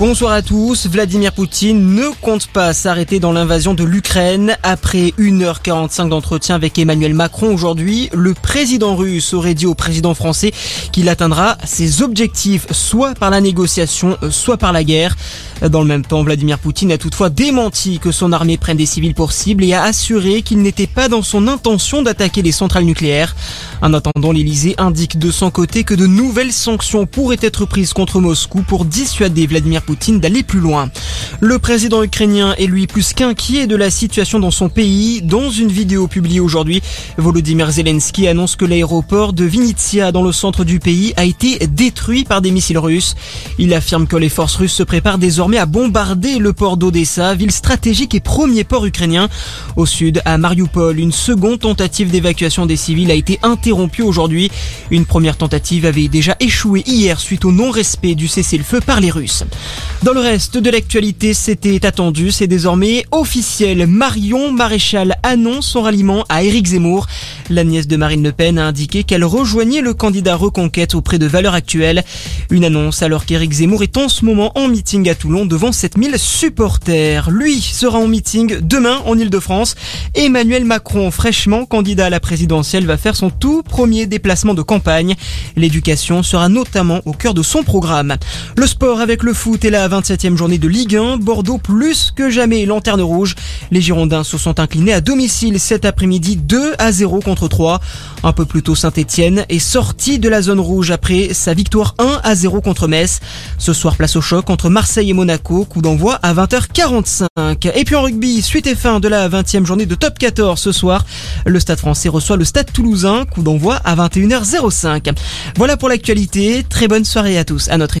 Bonsoir à tous. Vladimir Poutine ne compte pas s'arrêter dans l'invasion de l'Ukraine. Après 1h45 d'entretien avec Emmanuel Macron aujourd'hui, le président russe aurait dit au président français qu'il atteindra ses objectifs soit par la négociation, soit par la guerre. Dans le même temps, Vladimir Poutine a toutefois démenti que son armée prenne des civils pour cible et a assuré qu'il n'était pas dans son intention d'attaquer les centrales nucléaires. En attendant, l'Elysée indique de son côté que de nouvelles sanctions pourraient être prises contre Moscou pour dissuader Vladimir Poutine d'aller plus loin. Le président ukrainien est lui plus qu'inquiet de la situation dans son pays. Dans une vidéo publiée aujourd'hui, Volodymyr Zelensky annonce que l'aéroport de Vinnytsia dans le centre du pays a été détruit par des missiles russes. Il affirme que les forces russes se préparent désormais à bombarder le port d'Odessa, ville stratégique et premier port ukrainien. Au sud, à Mariupol, une seconde tentative d'évacuation des civils a été interrompue aujourd'hui. Une première tentative avait déjà échoué hier suite au non-respect du cessez-le-feu par les Russes. Dans le reste de l'actualité, c'était attendu, c'est désormais officiel. Marion Maréchal annonce son ralliement à Éric Zemmour. La nièce de Marine Le Pen a indiqué qu'elle rejoignait le candidat Reconquête auprès de Valeurs Actuelles. Une annonce alors qu'Éric Zemmour est en ce moment en meeting à Toulon devant 7000 supporters. Lui sera en meeting demain en Ile-de-France. Emmanuel Macron, fraîchement candidat à la présidentielle, va faire son tout premier déplacement de campagne. L'éducation sera notamment au cœur de son programme. Le sport avec le foot la 27e journée de Ligue 1. Bordeaux plus que jamais lanterne rouge. Les Girondins se sont inclinés à domicile cet après-midi 2 à 0 contre 3. Un peu plus tôt Saint-Etienne est sorti de la zone rouge après sa victoire 1 à 0 contre Metz. Ce soir place au choc entre Marseille et Monaco. Coup d'envoi à 20h45. Et puis en rugby, suite et fin de la 20e journée de top 14 ce soir. Le stade français reçoit le stade toulousain. Coup d'envoi à 21h05. Voilà pour l'actualité. Très bonne soirée à tous. À notre